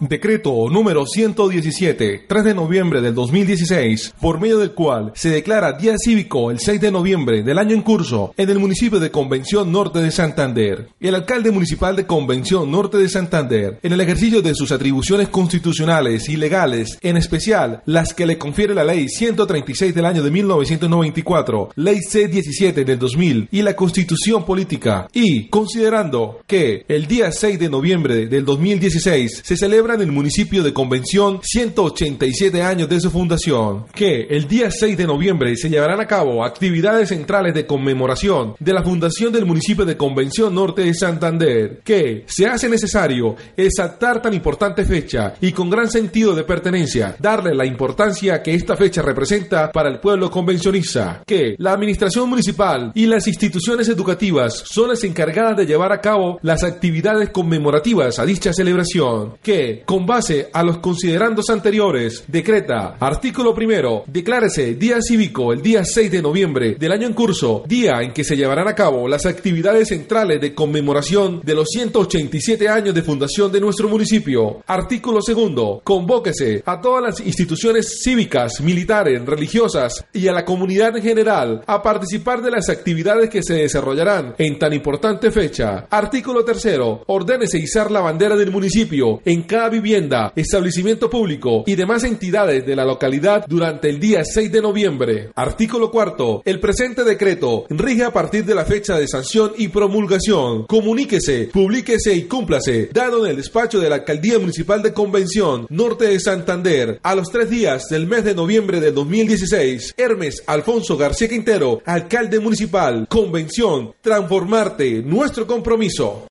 Decreto número 117, 3 de noviembre del 2016, por medio del cual se declara Día Cívico el 6 de noviembre del año en curso en el municipio de Convención Norte de Santander. El alcalde municipal de Convención Norte de Santander, en el ejercicio de sus atribuciones constitucionales y legales, en especial las que le confiere la Ley 136 del año de 1994, Ley C17 del 2000 y la Constitución Política, y considerando que el día 6 de noviembre del 2016 se celebra en el municipio de Convención 187 años de su fundación, que el día 6 de noviembre se llevarán a cabo actividades centrales de conmemoración de la fundación del municipio de Convención Norte de Santander, que se hace necesario exaltar tan importante fecha y con gran sentido de pertenencia, darle la importancia que esta fecha representa para el pueblo convencionista, que la administración municipal y las instituciones educativas son las encargadas de llevar a cabo las actividades conmemorativas a dicha celebración, que con base a los considerandos anteriores, decreta, artículo primero, declárese día cívico el día 6 de noviembre del año en curso, día en que se llevarán a cabo las actividades centrales de conmemoración de los 187 años de fundación de nuestro municipio. Artículo segundo, convóquese a todas las instituciones cívicas, militares, religiosas y a la comunidad en general a participar de las actividades que se desarrollarán en tan importante fecha. Artículo tercero, ordénese izar la bandera del municipio en vivienda, establecimiento público y demás entidades de la localidad durante el día 6 de noviembre. Artículo cuarto. El presente decreto rige a partir de la fecha de sanción y promulgación. Comuníquese, publíquese y cúmplase, dado en el despacho de la Alcaldía Municipal de Convención Norte de Santander a los tres días del mes de noviembre de 2016. Hermes Alfonso García Quintero, alcalde municipal, Convención, transformarte, nuestro compromiso.